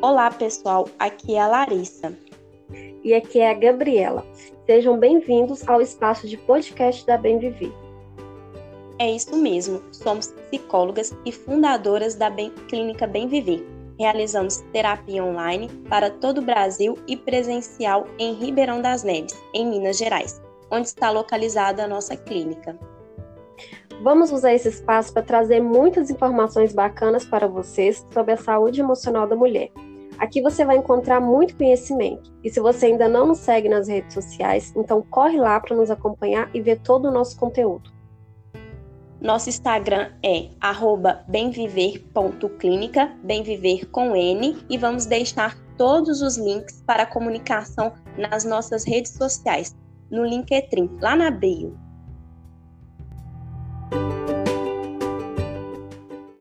Olá, pessoal. Aqui é a Larissa. E aqui é a Gabriela. Sejam bem-vindos ao espaço de podcast da Bem Viver. É isso mesmo. Somos psicólogas e fundadoras da Bem Clínica Bem Viver. Realizamos terapia online para todo o Brasil e presencial em Ribeirão das Neves, em Minas Gerais, onde está localizada a nossa clínica. Vamos usar esse espaço para trazer muitas informações bacanas para vocês sobre a saúde emocional da mulher. Aqui você vai encontrar muito conhecimento. E se você ainda não nos segue nas redes sociais, então corre lá para nos acompanhar e ver todo o nosso conteúdo. Nosso Instagram é bemviver.clínica, bemviver com N, e vamos deixar todos os links para comunicação nas nossas redes sociais, no LinkedIn, lá na bio.